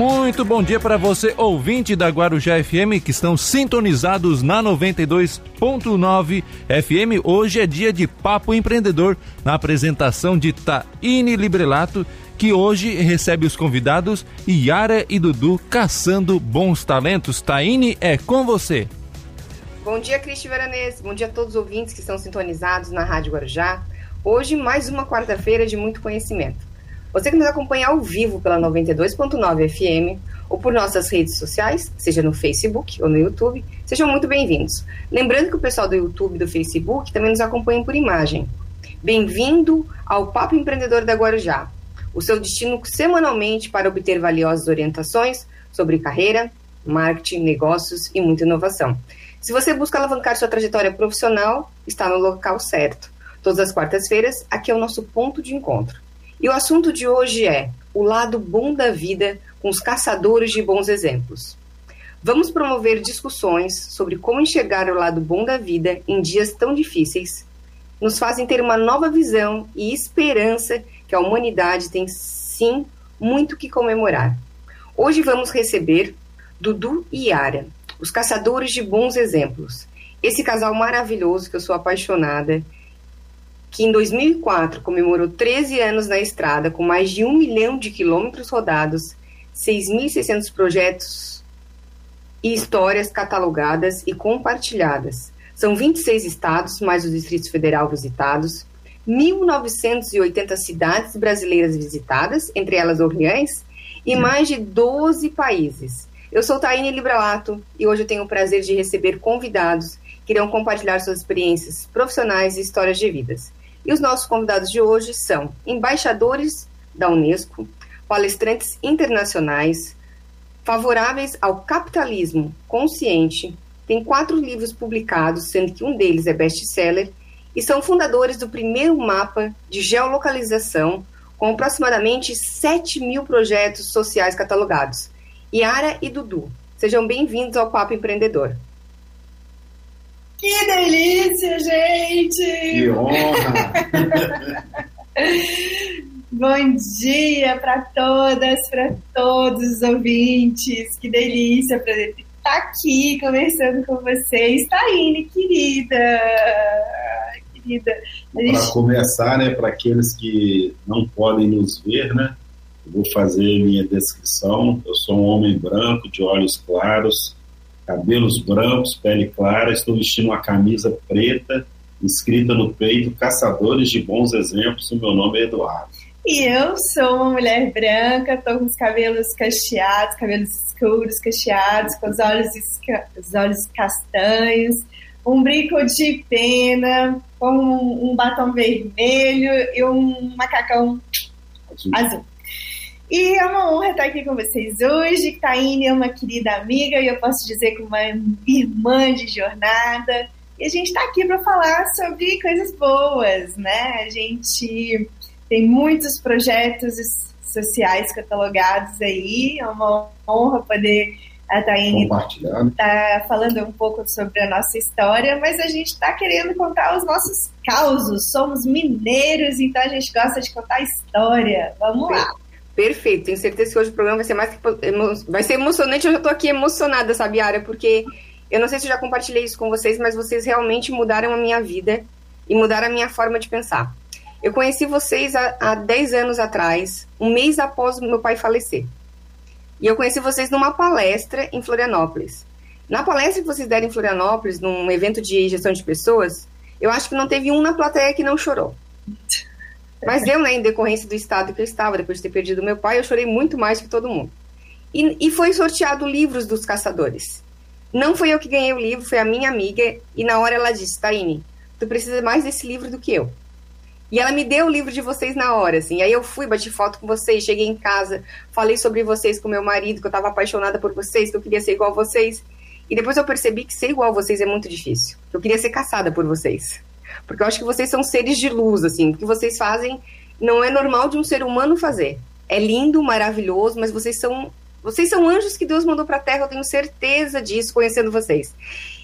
Muito bom dia para você, ouvinte da Guarujá FM, que estão sintonizados na 92.9 FM. Hoje é dia de Papo Empreendedor, na apresentação de Taine Librelato, que hoje recebe os convidados Yara e Dudu caçando bons talentos. Taine, é com você. Bom dia, Cristi Veranês. Bom dia a todos os ouvintes que estão sintonizados na Rádio Guarujá. Hoje, mais uma quarta-feira de muito conhecimento. Você que nos acompanha ao vivo pela 92.9 FM ou por nossas redes sociais, seja no Facebook ou no YouTube, sejam muito bem-vindos. Lembrando que o pessoal do YouTube e do Facebook também nos acompanha por imagem. Bem-vindo ao Papo Empreendedor da Guarujá, o seu destino semanalmente para obter valiosas orientações sobre carreira, marketing, negócios e muita inovação. Se você busca alavancar sua trajetória profissional, está no local certo. Todas as quartas-feiras, aqui é o nosso ponto de encontro. E o assunto de hoje é o lado bom da vida com os caçadores de bons exemplos. Vamos promover discussões sobre como enxergar o lado bom da vida em dias tão difíceis. Nos fazem ter uma nova visão e esperança que a humanidade tem sim muito que comemorar. Hoje vamos receber Dudu e Yara, os caçadores de bons exemplos. Esse casal maravilhoso que eu sou apaixonada que em 2004 comemorou 13 anos na estrada, com mais de um milhão de quilômetros rodados, 6.600 projetos e histórias catalogadas e compartilhadas. São 26 estados, mais o Distrito Federal visitados, 1.980 cidades brasileiras visitadas, entre elas Orleans, e mais de 12 países. Eu sou Taine Libralato e hoje eu tenho o prazer de receber convidados que irão compartilhar suas experiências profissionais e histórias de vidas. E os nossos convidados de hoje são embaixadores da Unesco, palestrantes internacionais, favoráveis ao capitalismo consciente, têm quatro livros publicados, sendo que um deles é best-seller, e são fundadores do primeiro mapa de geolocalização, com aproximadamente 7 mil projetos sociais catalogados. Yara e Dudu, sejam bem-vindos ao Papo Empreendedor. Que delícia, gente! Que honra! Bom dia para todas, para todos os ouvintes. Que delícia para estar aqui conversando com vocês. Taine, querida. Querida. Gente... Para começar, né, para aqueles que não podem nos ver, né, eu vou fazer minha descrição. Eu sou um homem branco, de olhos claros, cabelos brancos, pele clara, estou vestindo uma camisa preta, escrita no peito, Caçadores de Bons Exemplos, o meu nome é Eduardo. E eu sou uma mulher branca, estou com os cabelos cacheados, cabelos escuros, cacheados, com os olhos, os olhos castanhos, um brinco de pena, com um, um batom vermelho e um macacão azul. azul. E é uma honra estar aqui com vocês hoje. Taine é uma querida amiga e eu posso dizer que uma irmã de jornada. E a gente está aqui para falar sobre coisas boas, né? A gente tem muitos projetos sociais catalogados aí. É uma honra poder a Taine estar tá falando um pouco sobre a nossa história, mas a gente está querendo contar os nossos causos. Somos mineiros, então a gente gosta de contar história. Vamos lá. Perfeito, tenho certeza que hoje o programa vai ser mais vai ser emocionante. Eu já tô aqui emocionada, sabe, Ara, porque eu não sei se eu já compartilhei isso com vocês, mas vocês realmente mudaram a minha vida e mudaram a minha forma de pensar. Eu conheci vocês há, há 10 anos atrás, um mês após meu pai falecer. E eu conheci vocês numa palestra em Florianópolis. Na palestra que vocês deram em Florianópolis, num evento de gestão de pessoas, eu acho que não teve um na plateia que não chorou. Mas eu, né, em decorrência do estado que eu estava, depois de ter perdido meu pai, eu chorei muito mais que todo mundo. E, e foi sorteado livros dos caçadores. Não foi eu que ganhei o livro, foi a minha amiga, e na hora ela disse, Taine, tu precisa mais desse livro do que eu. E ela me deu o livro de vocês na hora, assim. Aí eu fui, bati foto com vocês, cheguei em casa, falei sobre vocês com meu marido, que eu estava apaixonada por vocês, que eu queria ser igual a vocês. E depois eu percebi que ser igual a vocês é muito difícil. Eu queria ser caçada por vocês. Porque eu acho que vocês são seres de luz, assim. O que vocês fazem não é normal de um ser humano fazer. É lindo, maravilhoso, mas vocês são vocês são anjos que Deus mandou para a Terra, eu tenho certeza disso, conhecendo vocês.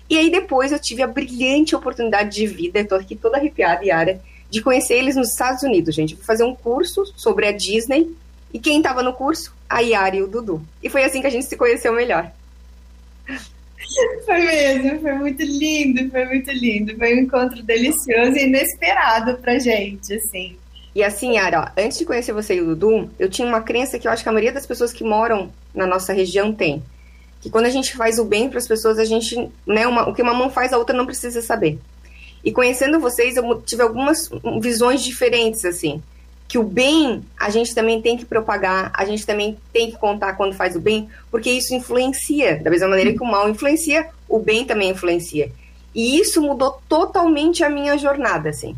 E aí depois eu tive a brilhante oportunidade de vida, estou aqui toda arrepiada, Yara, de conhecer eles nos Estados Unidos, gente. vou fazer um curso sobre a Disney E quem estava no curso? A Yara e o Dudu. E foi assim que a gente se conheceu melhor. Foi mesmo, foi muito lindo, foi muito lindo. Foi um encontro delicioso e inesperado pra gente, assim. E assim, Yara, ó, antes de conhecer você e o Dudu, eu tinha uma crença que eu acho que a maioria das pessoas que moram na nossa região tem. Que quando a gente faz o bem para as pessoas, a gente, né, uma, o que uma mão faz, a outra não precisa saber. E conhecendo vocês, eu tive algumas visões diferentes, assim que o bem a gente também tem que propagar, a gente também tem que contar quando faz o bem, porque isso influencia. Da mesma maneira que o mal influencia, o bem também influencia. E isso mudou totalmente a minha jornada, assim.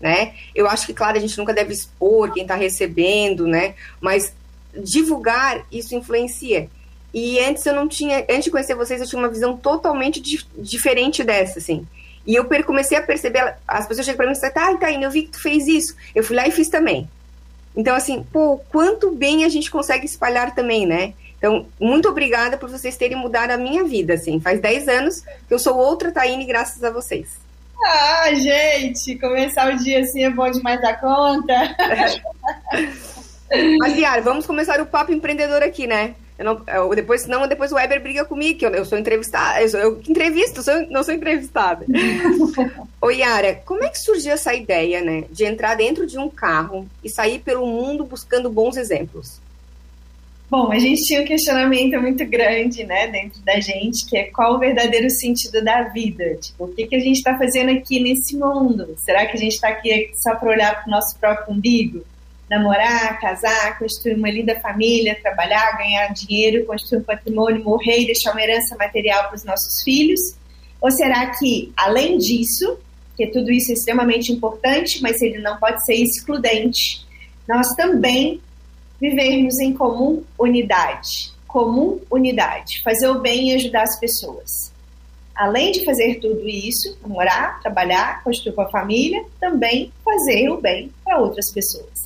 Né? Eu acho que, claro, a gente nunca deve expor quem está recebendo, né? Mas divulgar, isso influencia. E antes eu não tinha, antes de conhecer vocês, eu tinha uma visão totalmente di diferente dessa, assim. E eu comecei a perceber, as pessoas chegam para mim e falam, ah, Taine, eu vi que tu fez isso. Eu fui lá e fiz também. Então, assim, pô, quanto bem a gente consegue espalhar também, né? Então, muito obrigada por vocês terem mudado a minha vida, assim. Faz 10 anos que eu sou outra Taine graças a vocês. Ah, gente, começar o dia assim é bom demais da conta. Mas, Yara, vamos começar o papo empreendedor aqui, né? Eu não, eu, depois, senão depois o Weber briga comigo, que eu, eu sou entrevistada, eu, sou, eu entrevisto, sou, não sou entrevistada. Ô Yara, como é que surgiu essa ideia, né, de entrar dentro de um carro e sair pelo mundo buscando bons exemplos? Bom, a gente tinha um questionamento muito grande, né, dentro da gente, que é qual o verdadeiro sentido da vida? Tipo, o que, que a gente está fazendo aqui nesse mundo? Será que a gente está aqui só para olhar para o nosso próprio umbigo? Namorar, casar, construir uma linda família, trabalhar, ganhar dinheiro, construir um patrimônio, morrer e deixar uma herança material para os nossos filhos? Ou será que, além disso, que tudo isso é extremamente importante, mas ele não pode ser excludente, nós também vivermos em comum unidade? Comum unidade, fazer o bem e ajudar as pessoas. Além de fazer tudo isso, namorar, trabalhar, construir com a família, também fazer o bem para outras pessoas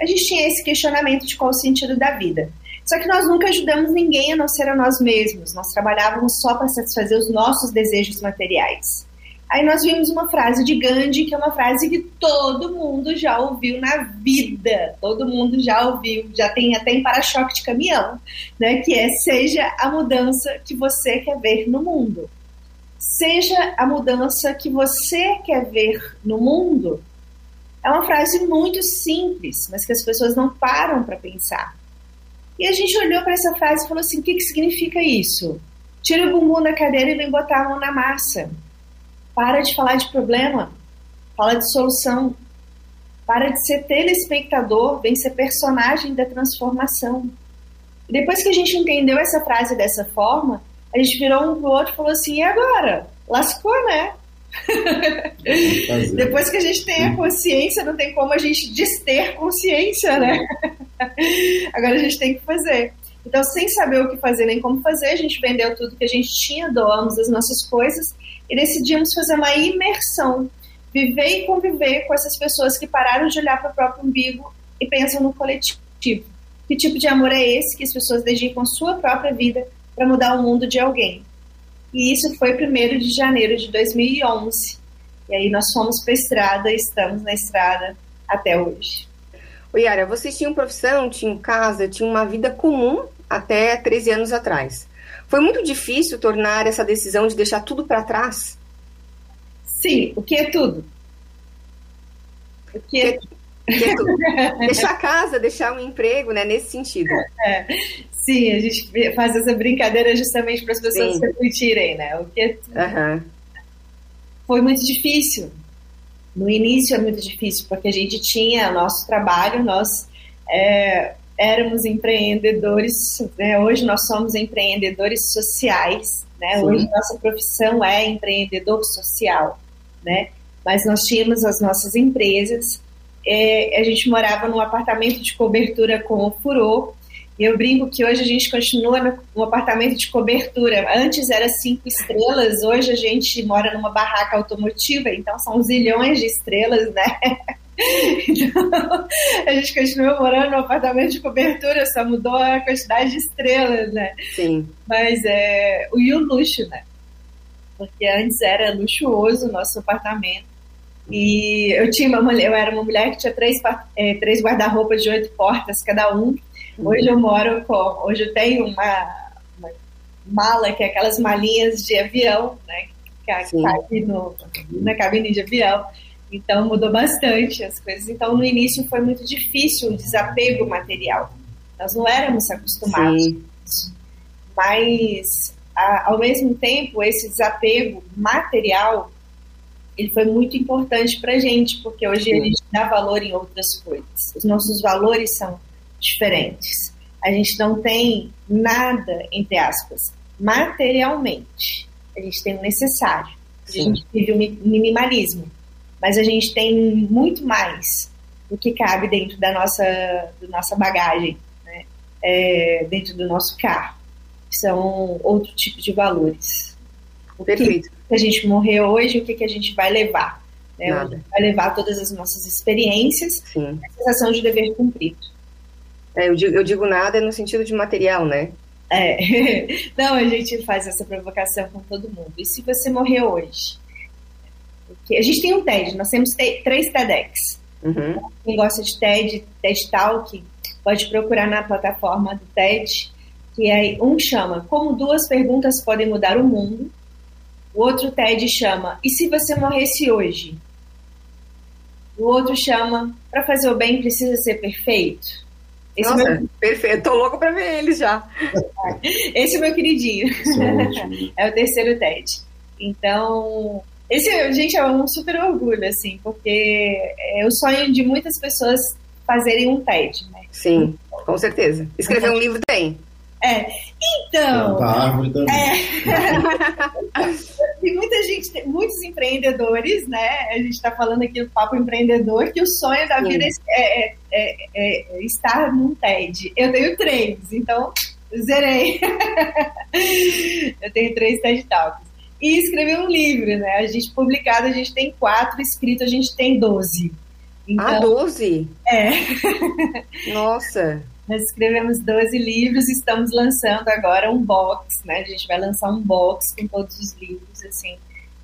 a gente tinha esse questionamento de qual o sentido da vida. Só que nós nunca ajudamos ninguém a não ser a nós mesmos. Nós trabalhávamos só para satisfazer os nossos desejos materiais. Aí nós vimos uma frase de Gandhi, que é uma frase que todo mundo já ouviu na vida. Todo mundo já ouviu, já tem até em para-choque de caminhão, né? Que é seja a mudança que você quer ver no mundo. Seja a mudança que você quer ver no mundo é uma frase muito simples, mas que as pessoas não param para pensar. E a gente olhou para essa frase e falou assim: o que, que significa isso? Tira o bumbum da cadeira e vem botar a mão na massa. Para de falar de problema, fala de solução. Para de ser telespectador, vem ser personagem da transformação. E depois que a gente entendeu essa frase dessa forma, a gente virou um pro outro e falou assim: e agora? Lascou, né? Depois que a gente tem a consciência, não tem como a gente dester consciência, né? Agora a gente tem que fazer. Então, sem saber o que fazer nem como fazer, a gente vendeu tudo que a gente tinha, doamos as nossas coisas e decidimos fazer uma imersão. Viver e conviver com essas pessoas que pararam de olhar para o próprio umbigo e pensam no coletivo. Que tipo de amor é esse que as pessoas dedicam a sua própria vida para mudar o mundo de alguém? E isso foi 1 de janeiro de 2011. E aí nós fomos para a estrada e estamos na estrada até hoje. Oi, Yara, vocês tinham profissão, tinham casa, tinham uma vida comum até 13 anos atrás. Foi muito difícil tornar essa decisão de deixar tudo para trás? Sim, o que é tudo? O que é, que é tudo? Deixar a casa, deixar um emprego, né? Nesse sentido. É. Sim, a gente faz essa brincadeira justamente para as pessoas Sim. refletirem, né? O que uhum. foi muito difícil. No início é muito difícil, porque a gente tinha nosso trabalho, nós é, éramos empreendedores, né? hoje nós somos empreendedores sociais, né? Hoje nossa profissão é empreendedor social, né? Mas nós tínhamos as nossas empresas, é, a gente morava num apartamento de cobertura com o furor, e eu brinco que hoje a gente continua num apartamento de cobertura. Antes era cinco estrelas, hoje a gente mora numa barraca automotiva, então são zilhões de estrelas, né? Então, a gente continua morando num apartamento de cobertura, só mudou a quantidade de estrelas, né? Sim. Mas é. E o luxo, né? Porque antes era luxuoso o nosso apartamento. E eu tinha uma mulher, eu era uma mulher que tinha três, é, três guarda-roupas de oito portas cada um, Hoje eu moro com. Hoje eu tenho uma, uma mala, que é aquelas malinhas de avião, né? Que cabe no, na cabine de avião. Então mudou bastante as coisas. Então no início foi muito difícil o desapego material. Nós não éramos acostumados. Sim. Mas a, ao mesmo tempo esse desapego material ele foi muito importante para a gente, porque hoje Sim. a gente dá valor em outras coisas. Os nossos valores são diferentes. A gente não tem nada, entre aspas, materialmente. A gente tem o necessário. A gente vive o minimalismo. Mas a gente tem muito mais do que cabe dentro da nossa, da nossa bagagem, né? é, dentro do nosso carro. São outro tipo de valores. O Perfeito. Que a gente morrer hoje, o que, que a gente vai levar? Né? Vai levar todas as nossas experiências, Sim. a sensação de dever cumprido. É, eu, digo, eu digo nada no sentido de material, né? É. Não, a gente faz essa provocação com todo mundo. E se você morrer hoje? Porque a gente tem um TED, nós temos três TEDx. Uhum. Quem gosta de TED, TED Talk, pode procurar na plataforma do TED, que é, um chama Como duas perguntas podem mudar o mundo. O outro TED chama E se você morresse hoje? O outro chama Para fazer o bem precisa ser perfeito. Esse Nossa, meu... perfeito. Tô louco pra ver eles já. Esse é o meu queridinho. é o terceiro TED. Então, esse, gente, é um super orgulho, assim, porque é o sonho de muitas pessoas fazerem um TED, né? Sim, com certeza. Escrever um livro tem. É. Então. Plantar árvore também. É. Tem muita gente, muitos empreendedores, né? A gente está falando aqui do papo empreendedor, que o sonho da vida é, é, é, é, estar num TED. Eu tenho três, então zerei. Eu tenho três TED Talks. E escrever um livro, né? A gente publicado, a gente tem quatro, escrito a gente tem doze. Então, ah, doze? É. Nossa. Nós escrevemos 12 livros e estamos lançando agora um box, né? A gente vai lançar um box com todos os livros, assim.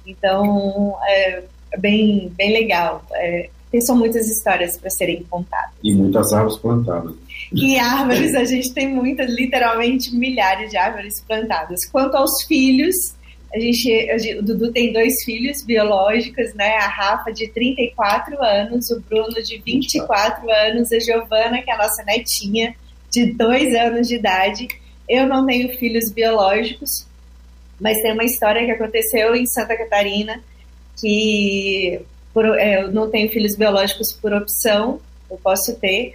Então, é, é bem, bem legal. É, são muitas histórias para serem contadas. E muitas árvores plantadas. E árvores, a gente tem muitas, literalmente milhares de árvores plantadas. Quanto aos filhos, a gente, o Dudu tem dois filhos biológicos, né? A Rafa de 34 anos, o Bruno de 24 anos, a Giovana, que é a nossa netinha, de dois anos de idade. Eu não tenho filhos biológicos, mas tem uma história que aconteceu em Santa Catarina que por, é, eu não tenho filhos biológicos por opção, eu posso ter,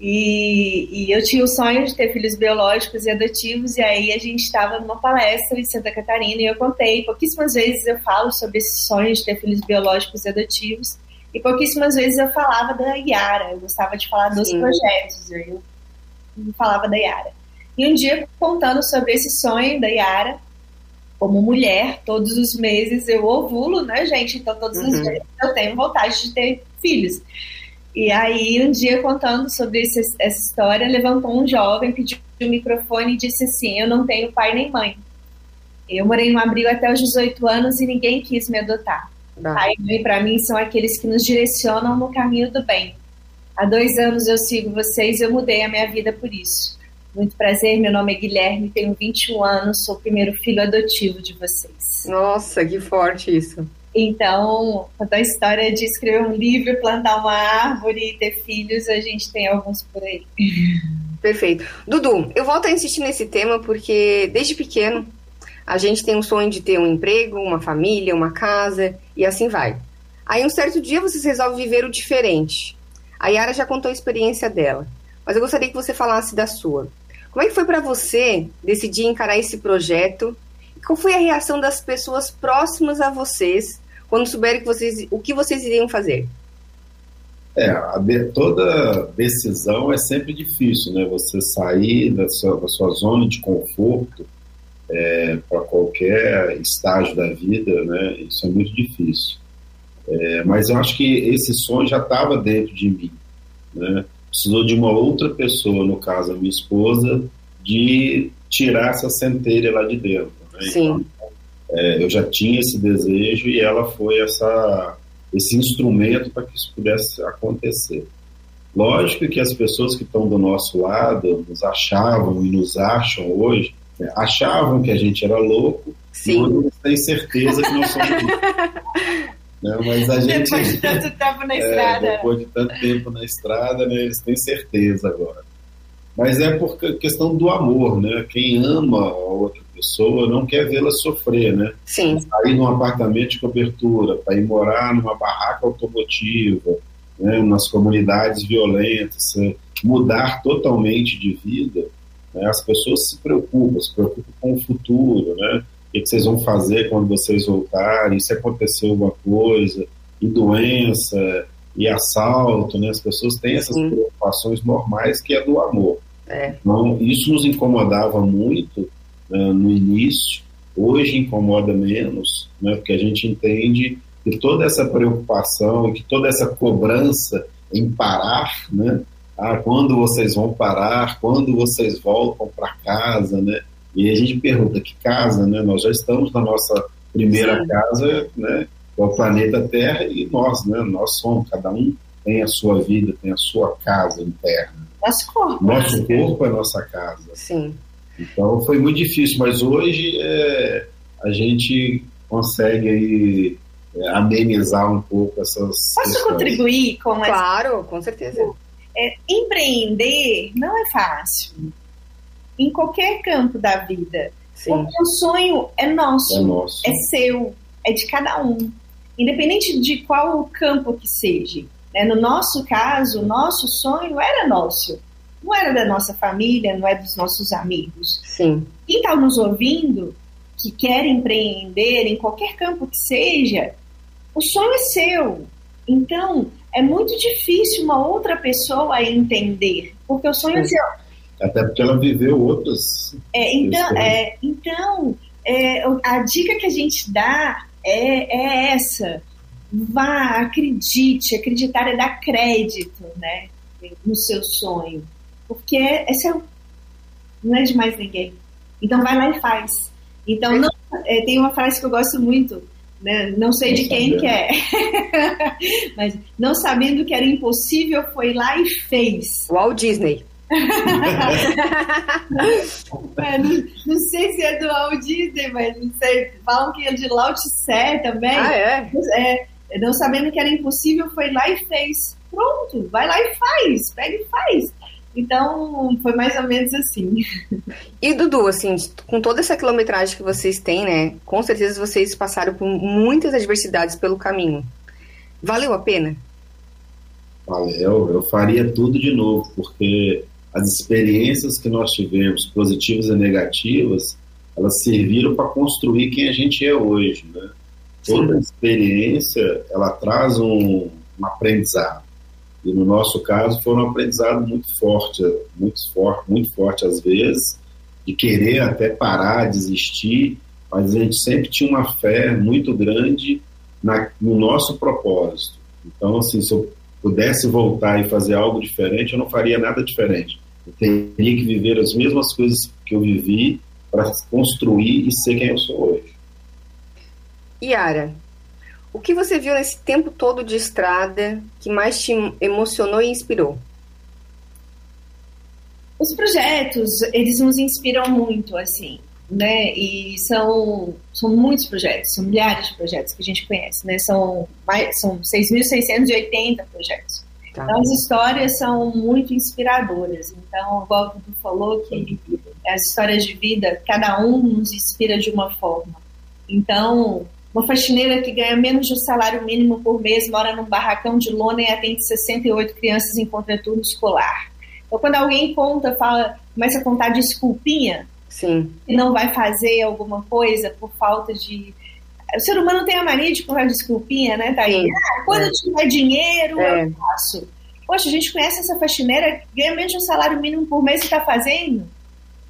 e, e, eu tinha o sonho de ter filhos biológicos e adotivos, e aí a gente estava numa palestra em Santa Catarina e eu contei. Pouquíssimas vezes eu falo sobre esse sonho de ter filhos biológicos e adotivos, e pouquíssimas vezes eu falava da Yara. Eu gostava de falar dos Sim. projetos, eu falava da Yara. E um dia, contando sobre esse sonho da Yara, como mulher, todos os meses eu ovulo, né, gente? Então, todos uhum. os meses eu tenho vontade de ter filhos. E aí, um dia, contando sobre esse, essa história, levantou um jovem, pediu o microfone e disse assim: Eu não tenho pai nem mãe. Eu morei no abrigo até os 18 anos e ninguém quis me adotar. Não. Pai e mãe, para mim, são aqueles que nos direcionam no caminho do bem. Há dois anos eu sigo vocês e eu mudei a minha vida por isso. Muito prazer, meu nome é Guilherme, tenho 21 anos, sou o primeiro filho adotivo de vocês. Nossa, que forte isso. Então, quanto a história de escrever um livro, plantar uma árvore e ter filhos, a gente tem alguns por aí. Perfeito. Dudu, eu volto a insistir nesse tema porque desde pequeno a gente tem um sonho de ter um emprego, uma família, uma casa e assim vai. Aí um certo dia vocês resolvem viver o diferente. A Yara já contou a experiência dela, mas eu gostaria que você falasse da sua. Como é que foi para você decidir encarar esse projeto qual foi a reação das pessoas próximas a vocês quando souberam que vocês, o que vocês iriam fazer? É, toda decisão é sempre difícil, né? Você sair da sua, da sua zona de conforto é, para qualquer estágio da vida, né? Isso é muito difícil. É, mas eu acho que esse sonho já estava dentro de mim, né? Precisou de uma outra pessoa, no caso a minha esposa, de tirar essa centelha lá de dentro. Sim. É, eu já tinha esse desejo e ela foi essa, esse instrumento para que isso pudesse acontecer. Lógico que as pessoas que estão do nosso lado nos achavam e nos acham hoje, né, achavam que a gente era louco, Sim. e hoje eles têm certeza que nós somos né? Mas a gente. Depois de tanto tempo na é, estrada. depois de tanto tempo na estrada, né, eles têm certeza agora. Mas é por questão do amor, né? Quem ama a outra pessoa não quer vê-la sofrer, né? Sim. Sair num apartamento de cobertura, para ir morar numa barraca automotiva, né, nas comunidades violentas, é, mudar totalmente de vida, né, as pessoas se preocupam, se preocupam com o futuro, né? O que vocês vão fazer quando vocês voltarem? Se acontecer alguma coisa, e doença, e assalto, né? As pessoas têm essas Sim. preocupações normais que é do amor. É. Então, isso nos incomodava muito né, no início, hoje incomoda menos, né, porque a gente entende que toda essa preocupação e que toda essa cobrança em parar, né, ah, quando vocês vão parar, quando vocês voltam para casa, né, e a gente pergunta que casa, né, nós já estamos na nossa primeira Sim. casa, né, é o planeta Terra e nós, né, nós somos, cada um tem a sua vida, tem a sua casa interna. Nosso corpo. Nosso corpo é nossa casa. Sim. Então foi muito difícil, mas hoje é, a gente consegue aí, é, amenizar um pouco essas Posso questões. contribuir com essa Claro, com certeza. é, empreender não é fácil. Em qualquer campo da vida. Sim. Porque o sonho é nosso, É nosso. é seu, é de cada um. Independente de qual campo que seja. né? No nosso caso, o nosso sonho era nosso. Não era da nossa família, não é dos nossos amigos. Sim. Quem está nos ouvindo, que quer empreender em qualquer campo que seja, o sonho é seu. Então, é muito difícil uma outra pessoa entender, porque o sonho é Sim. seu. Até porque ela viveu outras. É, então, é, então é, a dica que a gente dá é, é essa. Vá, acredite. Acreditar é dar crédito né, no seu sonho. Porque é, é seu. Não é de mais ninguém. Então vai lá e faz. Então não, é, tem uma frase que eu gosto muito. Né? Não sei de quem sabendo. que é. Mas não sabendo que era impossível, foi lá e fez. Walt Disney. É, não, não sei se é do Walt Disney, mas não sei. Falam que é de Lao Tse também. Ah, é? É, não sabendo que era impossível, foi lá e fez. Pronto, vai lá e faz. Pega e faz. Então, foi mais ou menos assim. E Dudu, assim, com toda essa quilometragem que vocês têm, né? Com certeza vocês passaram por muitas adversidades pelo caminho. Valeu a pena? Valeu, eu faria tudo de novo, porque as experiências que nós tivemos, positivas e negativas, elas serviram para construir quem a gente é hoje, né? Toda experiência, ela traz um, um aprendizado. E no nosso caso foi um aprendizado muito forte, muito forte, muito forte às vezes, de querer até parar, desistir, mas a gente sempre tinha uma fé muito grande na, no nosso propósito. Então, assim, se eu pudesse voltar e fazer algo diferente, eu não faria nada diferente. Eu teria que viver as mesmas coisas que eu vivi para construir e ser quem eu sou hoje. Yara, o que você viu nesse tempo todo de estrada que mais te emocionou e inspirou? Os projetos, eles nos inspiram muito, assim, né? E são, são muitos projetos, são milhares de projetos que a gente conhece, né? São, mais, são 6.680 projetos. Tá. Então, as histórias são muito inspiradoras. Então, igual o Dudu falou, que as histórias de vida, cada um nos inspira de uma forma. Então, uma faxineira que ganha menos de um salário mínimo por mês, mora num barracão de lona e atende 68 crianças em contraturno escolar. Então, quando alguém conta, fala, começa a contar desculpinha, Sim. que não vai fazer alguma coisa por falta de. O ser humano tem a mania de contar desculpinha, né, Thaís? Ah, quando É. tiver dinheiro, É. eu faço. Poxa, a gente conhece essa faxineira, ganha menos de um salário mínimo por mês e está fazendo.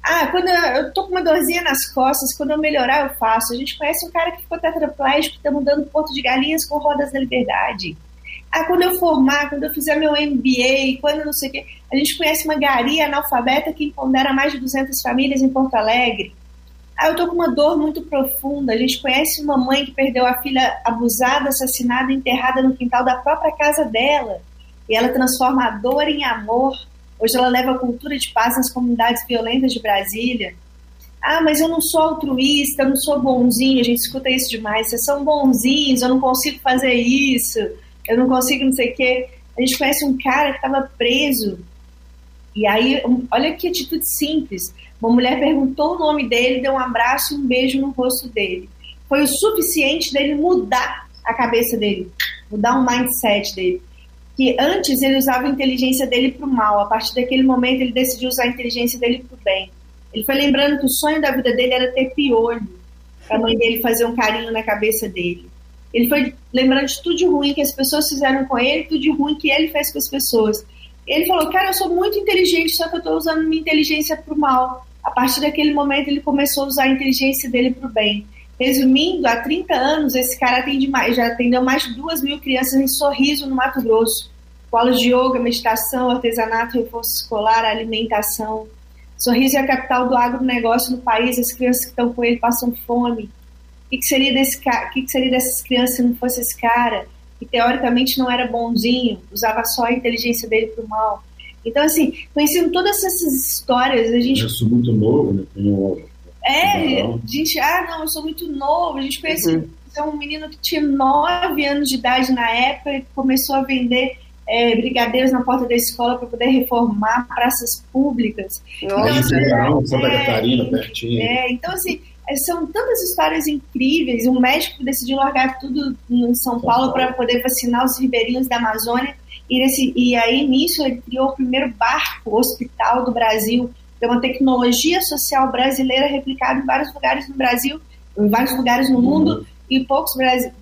Ah, quando eu, eu tô com uma dorzinha nas costas, quando eu melhorar, eu faço. A gente conhece um cara que ficou tetraplégico, está mudando Porto de Galinhas com rodas da liberdade. Ah, quando eu formar, quando eu fizer meu MBA, quando não sei o quê. A gente conhece uma garia analfabeta que empodera mais de 200 famílias em Porto Alegre. Ah, eu tô com uma dor muito profunda. A gente conhece uma mãe que perdeu a filha abusada, assassinada, enterrada no quintal da própria casa dela. e ela transforma a dor em amor. Hoje ela leva a cultura de paz nas comunidades violentas de Brasília. Ah, mas eu não sou altruísta, eu não sou bonzinho. A gente escuta isso demais. Vocês são bonzinhos, eu não consigo fazer isso, eu não consigo não sei o quê. A gente conhece um cara que estava preso. E aí, olha que atitude simples. Uma mulher perguntou o nome dele, deu um abraço e um beijo no rosto dele. Foi o suficiente dele mudar a cabeça dele, mudar o mindset dele. Que antes ele usava a inteligência dele para o mal, a partir daquele momento ele decidiu usar a inteligência dele para o bem. Ele foi lembrando que o sonho da vida dele era ter piolho, a mãe dele fazer um carinho na cabeça dele. Ele foi lembrando de tudo de ruim que as pessoas fizeram com ele, tudo de ruim que ele fez com as pessoas. Ele falou: Cara, eu sou muito inteligente, só que eu estou usando minha inteligência para o mal. A partir daquele momento, ele começou a usar a inteligência dele para o bem. Resumindo, há 30 anos, esse cara atende mais, já atendeu mais de duas mil crianças em Sorriso, no Mato Grosso. Aulas de yoga, meditação, artesanato, reforço escolar, alimentação. Sorriso é a capital do agronegócio no país, as crianças que estão com ele passam fome. O que, que seria, desse, o que, que seria dessas crianças se não fosse esse cara? Que teoricamente não era bonzinho, usava só a inteligência dele para o mal. Então, assim, conhecendo todas essas histórias, a gente. Eu sou muito novo, né? Tenho é, a gente, ah, não, eu sou muito novo. A gente conhece uhum. um menino que tinha nove anos de idade na época e começou a vender é, brigadeiros na porta da escola para poder reformar praças públicas. Nossa, então, assim, Santa é, Catarina, pertinho. É, então, assim, são tantas histórias incríveis. Um médico decidiu largar tudo em São, São Paulo para poder vacinar os ribeirinhos da Amazônia. E, nesse, e aí, nisso, ele criou o primeiro barco hospital do Brasil é uma tecnologia social brasileira replicada em vários lugares no Brasil, em vários lugares no mundo, e poucos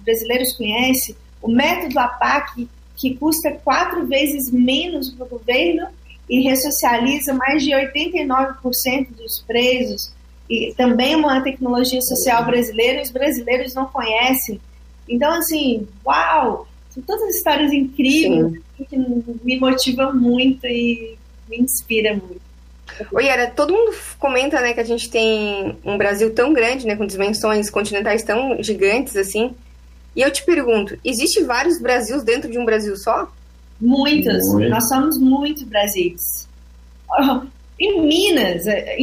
brasileiros conhecem. O método APAC, que custa quatro vezes menos para o governo e ressocializa mais de 89% dos presos. E também uma tecnologia social brasileira, os brasileiros não conhecem. Então, assim, uau! São todas histórias incríveis Sim. que me motivam muito e me inspira muito. Oi, era todo mundo comenta, né, que a gente tem um Brasil tão grande, né, com dimensões continentais tão gigantes assim. E eu te pergunto, existe vários Brasils dentro de um Brasil só? Muitos. Nós somos muitos Brasis. Em Minas, é,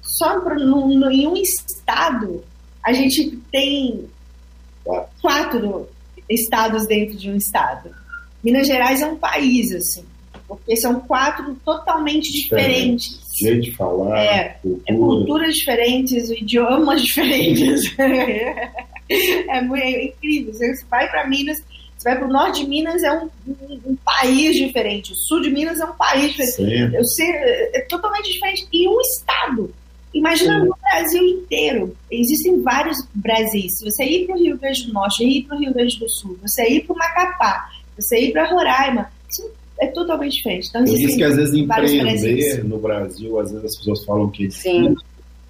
só no, em um estado, a gente tem quatro estados dentro de um estado. Minas Gerais é um país, assim porque são quatro totalmente diferentes. Jeito de falar, é, cultura. é culturas diferentes, idiomas diferentes. é, muito, é incrível. Você vai para Minas, você vai para o norte de Minas, é um, um, um, país diferente. O sul de Minas é um país diferente. Eu sei, é, é totalmente diferente. E um estado. Imagina Sim. no Brasil inteiro. Existem vários Brasis. Se você ir para o Rio Grande do Norte, ir para o Rio Grande do Sul, você ir para o Macapá, você ir para Roraima, é totalmente diferente. Então, Por isso que às vezes empreender no Brasil, às vezes as pessoas falam que é Sim.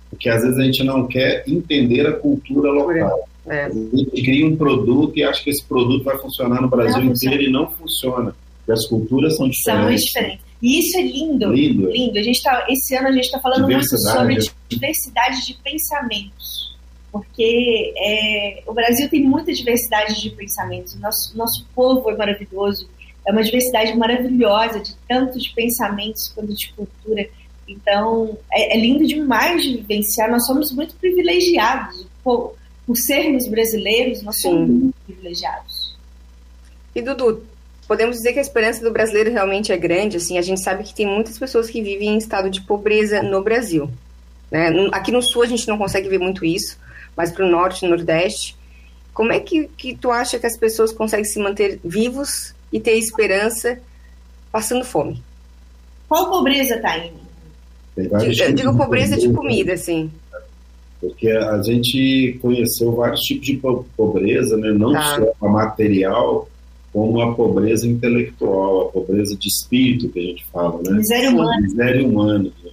porque às vezes a gente não quer entender a cultura local. É. A gente cria um produto e acha que esse produto vai funcionar no Brasil não inteiro funciona. e não funciona. Porque as culturas são diferentes. São diferentes. E isso é lindo. Lindo. lindo. A gente tá, esse ano a gente está falando muito sobre diversidade de pensamentos. Porque é, o Brasil tem muita diversidade de pensamentos. Nosso, nosso povo é maravilhoso é uma diversidade maravilhosa de tanto de pensamentos quanto de cultura. Então, é, é lindo demais de vivenciar. Nós somos muito privilegiados. Por, por sermos brasileiros, nós somos Sim. muito privilegiados. E, Dudu, podemos dizer que a esperança do brasileiro realmente é grande. Assim, a gente sabe que tem muitas pessoas que vivem em estado de pobreza no Brasil. Né? Aqui no Sul a gente não consegue ver muito isso, mas para o Norte e Nordeste. Como é que, que tu acha que as pessoas conseguem se manter vivos e ter esperança passando fome. Qual pobreza, Taine? Eu digo pobreza de comida, sim. Porque a gente conheceu vários tipos de pobreza, né? não tá. só a material, como a pobreza intelectual, a pobreza de espírito que a gente fala, né? Miséria humana. Miséria humana. Né?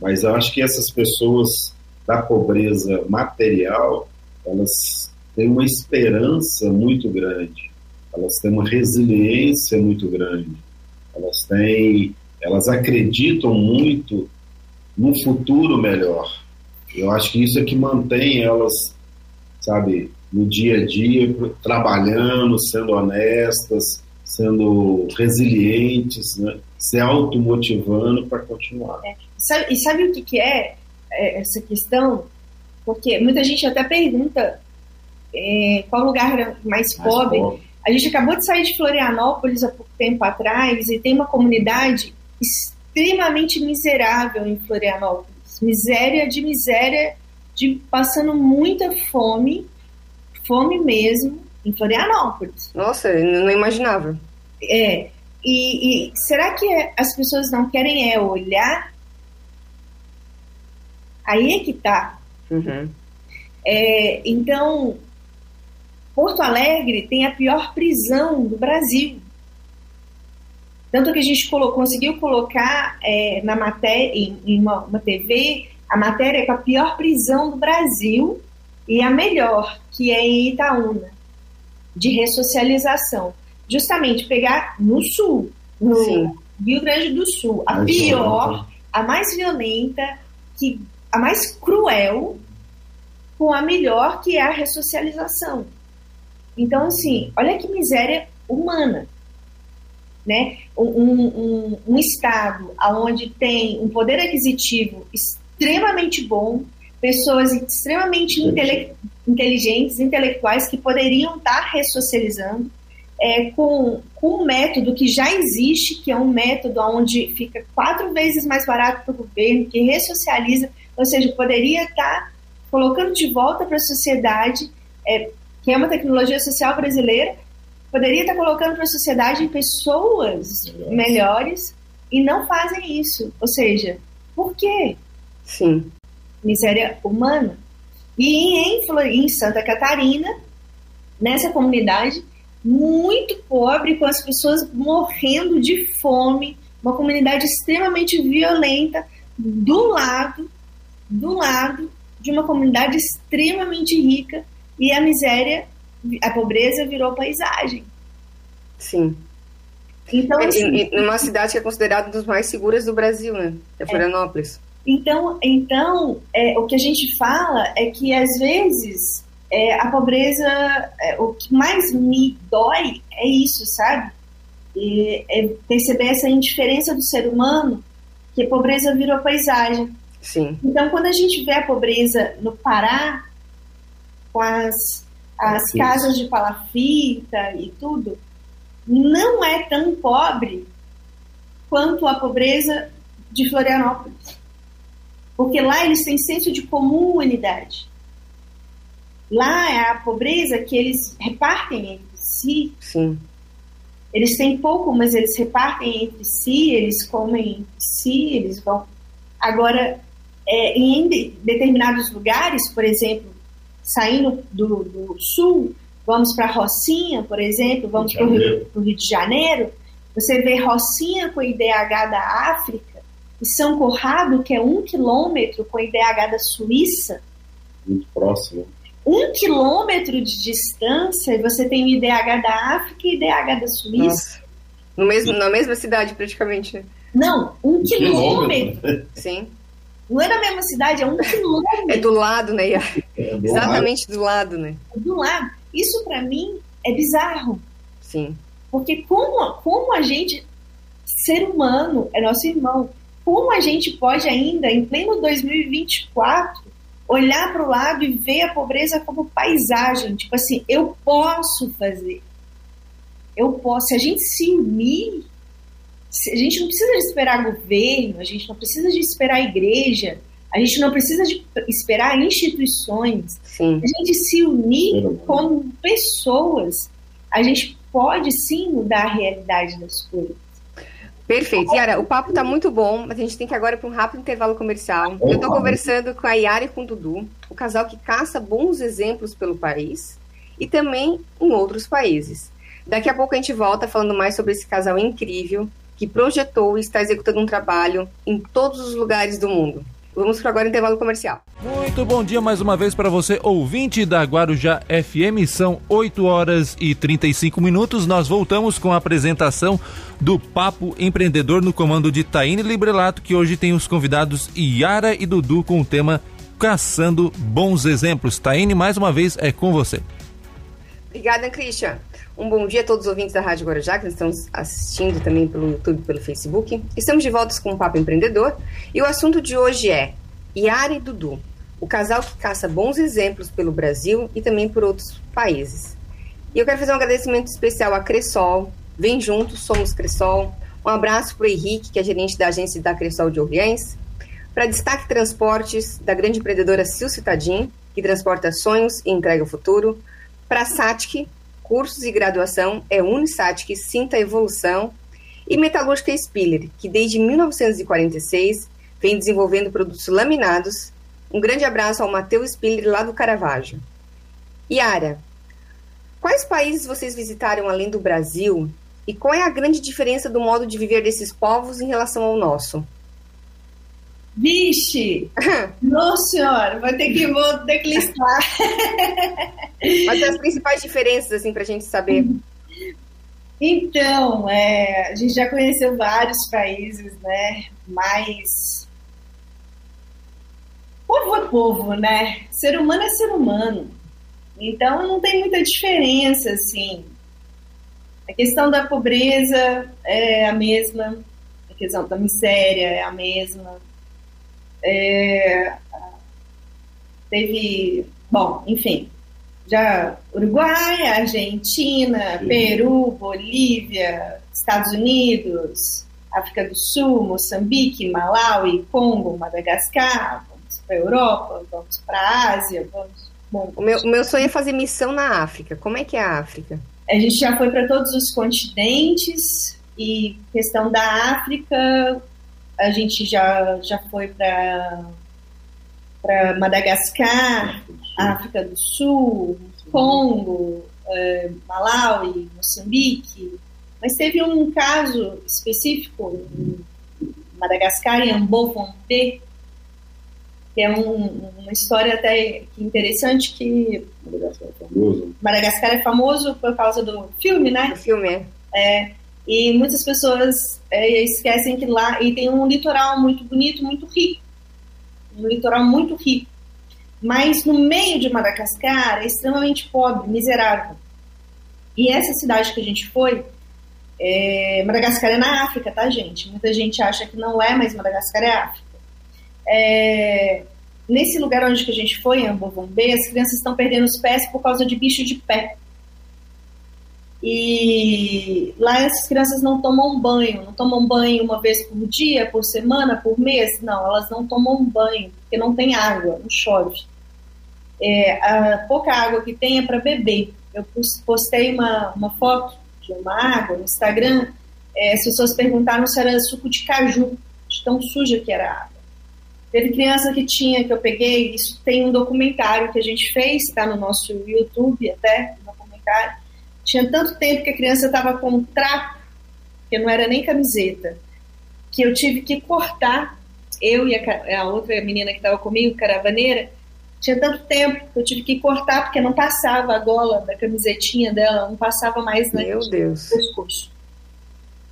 Mas eu acho que essas pessoas da pobreza material, elas têm uma esperança muito grande elas têm uma resiliência muito grande, elas têm, elas acreditam muito num futuro melhor. Eu acho que isso é que mantém elas, sabe, no dia a dia, trabalhando, sendo honestas, sendo resilientes, né? se automotivando para continuar. É. Sabe, e sabe o que, que é, é, essa questão? Porque muita gente até pergunta é, qual lugar mais, mais pobre. pobre. A gente acabou de sair de Florianópolis há pouco tempo atrás e tem uma comunidade extremamente miserável em Florianópolis. Miséria de miséria, de passando muita fome, fome mesmo, em Florianópolis. Nossa, não imaginava. É. E, e será que as pessoas não querem é olhar? Aí é que tá. Uhum. É, então, Porto Alegre tem a pior prisão do Brasil. Tanto que a gente colocou, conseguiu colocar é, na matéria, em, em uma, uma, TV, a matéria com a pior prisão do Brasil e a melhor, que é em Itaúna, de ressocialização. Justamente pegar no sul, no Sim. Rio Grande do Sul, a pior, a mais violenta, que, a mais cruel, com a melhor, que é a ressocialização. Então, assim, olha que miséria humana. Né? Um, um, um Estado onde tem um poder aquisitivo extremamente bom, pessoas extremamente intele inteligentes, intelectuais, que poderiam estar ressocializando é, com, com um método que já existe, que é um método onde fica quatro vezes mais barato para o governo, que ressocializa, ou seja, poderia estar colocando de volta para a sociedade é, que é uma tecnologia social brasileira, poderia estar colocando para a sociedade pessoas melhores e não fazem isso. Ou seja, por quê? Sim. Miséria humana. E em, em Santa Catarina, nessa comunidade muito pobre, com as pessoas morrendo de fome, uma comunidade extremamente violenta, do lado, do lado de uma comunidade extremamente rica e a miséria, a pobreza virou paisagem. Sim. Então, assim, e, e numa cidade que é considerada uma das mais seguras do Brasil, né? É Florianópolis. É. Então, então é, o que a gente fala é que às vezes é, a pobreza, é, o que mais me dói é isso, sabe? E, é perceber essa indiferença do ser humano, que a pobreza virou paisagem. Sim. Então, quando a gente vê a pobreza no Pará, com as, as casas de palafita e tudo, não é tão pobre quanto a pobreza de Florianópolis. Porque lá eles têm senso de comunidade. Lá é a pobreza que eles repartem entre si. Sim. Eles têm pouco, mas eles repartem entre si, eles comem entre si, eles vão. Agora, é, em determinados lugares, por exemplo, saindo do, do sul, vamos para Rocinha, por exemplo, vamos para o Rio, Rio, de Janeiro, você vê Rocinha com IDH da África e São Corrado, que é um quilômetro com IDH da Suíça. Muito próximo. Um quilômetro de distância e você tem o IDH da África e IDH da Suíça. Nossa. No mesmo, na mesma cidade, praticamente. Né? Não, um, um quilômetro. quilômetro. Sim. Não é na mesma cidade, é um quilômetro. É do lado, né? É do Exatamente lado. do lado, né? É do lado. Isso para mim é bizarro. Sim. Porque como, como a gente, ser humano, é nosso irmão, como a gente pode ainda, em pleno 2024, olhar para o lado e ver a pobreza como paisagem? Tipo assim, eu posso fazer. Eu posso. Se a gente se unir, a gente não precisa de esperar governo, a gente não precisa de esperar igreja, a gente não precisa de esperar instituições. Sim. A gente se unir como pessoas, a gente pode sim mudar a realidade das coisas. Perfeito. Yara, o papo está muito bom, mas a gente tem que agora para um rápido intervalo comercial. Eu estou conversando com a Yara e com o Dudu, o casal que caça bons exemplos pelo país e também em outros países. Daqui a pouco a gente volta falando mais sobre esse casal incrível que projetou e está executando um trabalho em todos os lugares do mundo. Vamos para agora o intervalo comercial. Muito bom dia mais uma vez para você, ouvinte da Guarujá FM. São 8 horas e 35 minutos. Nós voltamos com a apresentação do Papo Empreendedor no comando de Taine Librelato, que hoje tem os convidados Yara e Dudu com o tema Caçando Bons Exemplos. Taine, mais uma vez é com você. Obrigada, Christian. Um bom dia a todos os ouvintes da Rádio Guarujá, que estão assistindo também pelo YouTube pelo Facebook. Estamos de volta com o Papo Empreendedor e o assunto de hoje é Yara e Dudu, o casal que caça bons exemplos pelo Brasil e também por outros países. E eu quero fazer um agradecimento especial à Cressol. Vem juntos, somos Cressol. Um abraço para o Henrique, que é gerente da agência da Cressol de Orleans. Para Destaque Transportes, da grande empreendedora Sil Citadin, que transporta sonhos e entrega o futuro. Para a cursos e graduação é Unisatic, Sinta Evolução. E Metalúrgica Spiller, que desde 1946 vem desenvolvendo produtos laminados. Um grande abraço ao Matheus Spiller, lá do Caravaggio. Yara, quais países vocês visitaram além do Brasil e qual é a grande diferença do modo de viver desses povos em relação ao nosso? Vixe! Não, senhora, vai ter que, vou ter que listar. Mas as principais diferenças, assim, para a gente saber. Então, é, a gente já conheceu vários países, né? Mas. Povo é povo, né? Ser humano é ser humano. Então, não tem muita diferença, assim. A questão da pobreza é a mesma, a questão da miséria é a mesma é, teve, bom, enfim, já Uruguai, Argentina, Peru, Bolívia, Estados Unidos, África do Sul, Moçambique, Malawi, Congo, Madagascar, vamos para a Europa, vamos para a Ásia, vamos. Bom, o, meu, o meu sonho é fazer missão na África. Como é que é a África? A gente já foi para todos os continentes e questão da África, a gente já, já foi para para Madagascar, África do Sul, Congo, eh, Malawi, Moçambique, mas teve um caso específico em Madagascar, em Ambovonte, que é um, uma história até interessante que Madagascar é famoso. Madagascar é famoso por causa do filme, né? O filme. É, e muitas pessoas é, esquecem que lá e tem um litoral muito bonito, muito rico, um litoral muito rico. Mas no meio de Madagascar é extremamente pobre, miserável. E essa cidade que a gente foi, é, Madagascar é na África, tá, gente? Muita gente acha que não é, mas Madagascar é África. É, nesse lugar onde que a gente foi, em Ambovombe, as crianças estão perdendo os pés por causa de bicho de pé. E lá essas crianças não tomam banho, não tomam banho uma vez por dia, por semana, por mês. Não, elas não tomam banho, porque não tem água, não chove. É, a pouca água que tem é para beber. Eu postei uma, uma foto de uma água no Instagram, é, as pessoas perguntaram se era suco de caju, de tão suja que era a água. Teve criança que tinha, que eu peguei, isso tem um documentário que a gente fez, está no nosso YouTube até, um documentário, tinha tanto tempo que a criança estava com um trapo, que não era nem camiseta, que eu tive que cortar, eu e a, a outra menina que estava comigo, caravaneira, tinha tanto tempo que eu tive que cortar porque não passava a gola da camisetinha dela, não passava mais né, Meu Deus. pescoço.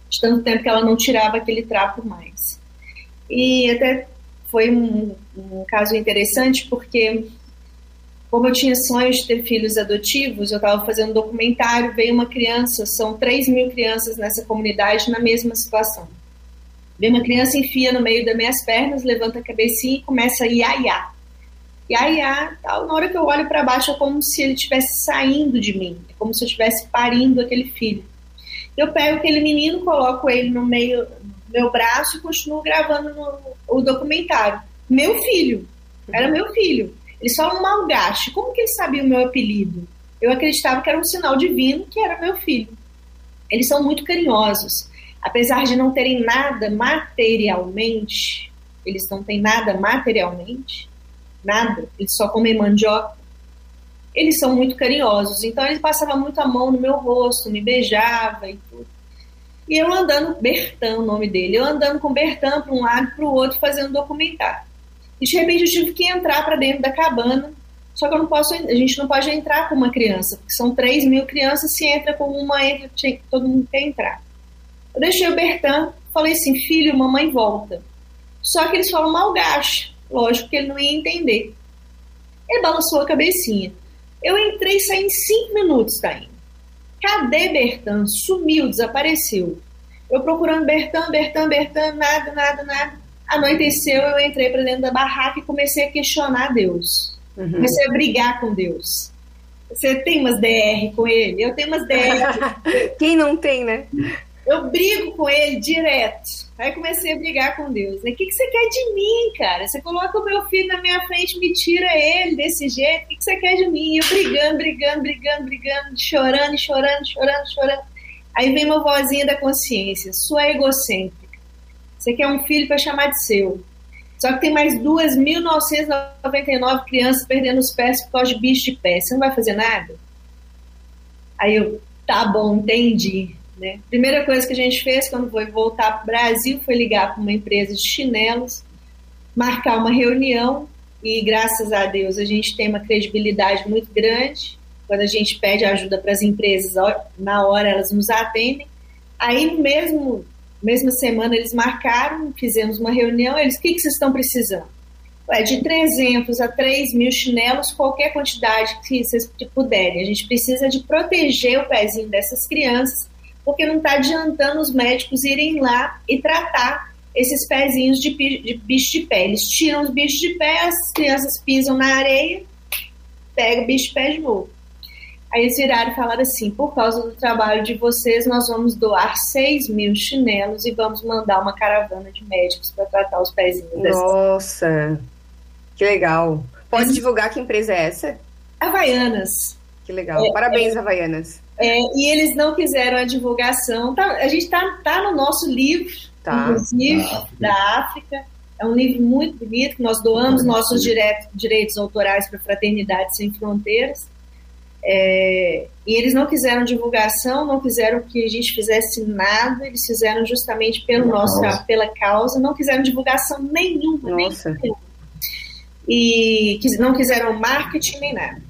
De tanto tempo que ela não tirava aquele trapo mais. E até foi um, um caso interessante porque como eu tinha sonhos de ter filhos adotivos, eu estava fazendo um documentário, veio uma criança, são 3 mil crianças nessa comunidade na mesma situação. Veio uma criança, enfia no meio das minhas pernas, levanta a cabecinha e começa a iaiá. Iaiá, tal. Na hora que eu olho para baixo, é como se ele estivesse saindo de mim, é como se eu estivesse parindo aquele filho. Eu pego aquele menino, coloco ele no meio do meu braço e continuo gravando no, o documentário. Meu filho, era meu filho. Eles falam Malgache. Como que eles sabiam o meu apelido? Eu acreditava que era um sinal divino, que era meu filho. Eles são muito carinhosos. Apesar de não terem nada materialmente, eles não têm nada materialmente, nada, eles só comem mandioca. Eles são muito carinhosos. Então ele passava muito a mão no meu rosto, me beijava e tudo. E eu andando, Bertan, o nome dele, eu andando com Bertan para um lado e para o outro fazendo documentário. E de repente eu tive que entrar para dentro da cabana. Só que eu não posso, a gente não pode entrar com uma criança, porque são 3 mil crianças, se entra com uma, entra, todo mundo quer entrar. Eu deixei o Bertan, falei assim, filho, mamãe volta. Só que eles falam malgache, lógico que ele não ia entender. Ele balançou a cabecinha. Eu entrei e saí em cinco minutos, Tainha. Cadê Bertan? Sumiu, desapareceu. Eu procurando Bertan, Bertan, Bertan, nada, nada, nada. Anoiteceu, eu entrei para dentro da barraca e comecei a questionar Deus. Uhum. Comecei a brigar com Deus. Você tem umas DR com ele? Eu tenho umas DR. Quem não tem, né? Eu brigo com ele direto. Aí comecei a brigar com Deus. O que, que você quer de mim, cara? Você coloca o meu filho na minha frente, me tira ele desse jeito. O que, que você quer de mim? Eu brigando, brigando, brigando, brigando, chorando, chorando, chorando, chorando. Aí vem uma vozinha da consciência. Sua egocêntrica. Você quer um filho para chamar de seu. Só que tem mais 2.999 crianças perdendo os pés por causa de bicho de pé. Você não vai fazer nada? Aí eu, tá bom, entendi. Né? Primeira coisa que a gente fez quando foi voltar para o Brasil foi ligar para uma empresa de chinelos, marcar uma reunião e graças a Deus a gente tem uma credibilidade muito grande. Quando a gente pede ajuda para as empresas, na hora elas nos atendem. Aí mesmo mesma semana eles marcaram, fizemos uma reunião, eles, o que, que vocês estão precisando? É de 300 a 3 mil chinelos, qualquer quantidade que vocês puderem. A gente precisa de proteger o pezinho dessas crianças porque não está adiantando os médicos irem lá e tratar esses pezinhos de, de bicho de pé. Eles tiram os bichos de pé, as crianças pisam na areia, pega o bicho de pé de novo. Aí eles viraram e falaram assim: por causa do trabalho de vocês, nós vamos doar 6 mil chinelos e vamos mandar uma caravana de médicos para tratar os pezinhos. Nossa, que legal. Pode divulgar que empresa é essa? Havaianas. Que legal. É, Parabéns, é, Havaianas. É, e eles não quiseram a divulgação. Tá, a gente está tá no nosso livro, tá. inclusive, da África. É um livro muito bonito, que nós doamos nossos direto, direitos autorais para a Fraternidade Sem Fronteiras. É, e eles não quiseram divulgação, não quiseram que a gente fizesse nada, eles fizeram justamente pelo nosso, pela causa, não quiseram divulgação nenhuma, Nossa. nenhuma. E não quiseram marketing nem nada,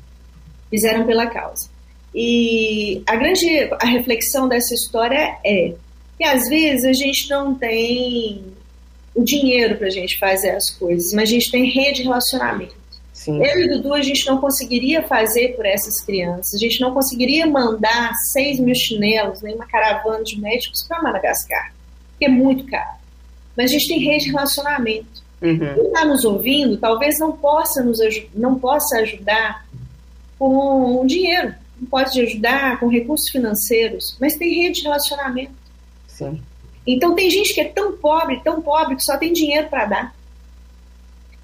fizeram pela causa. E a grande a reflexão dessa história é que às vezes a gente não tem o dinheiro para a gente fazer as coisas, mas a gente tem rede de relacionamento. Sim. Eu e Dudu, a gente não conseguiria fazer por essas crianças, a gente não conseguiria mandar 6 mil chinelos, nem uma caravana de médicos para Madagascar, porque é muito caro. Mas a gente tem rede de relacionamento. Uhum. Quem está nos ouvindo talvez não possa, nos, não possa ajudar com dinheiro pode ajudar com recursos financeiros, mas tem rede de relacionamento. Sim. Então tem gente que é tão pobre, tão pobre, que só tem dinheiro para dar.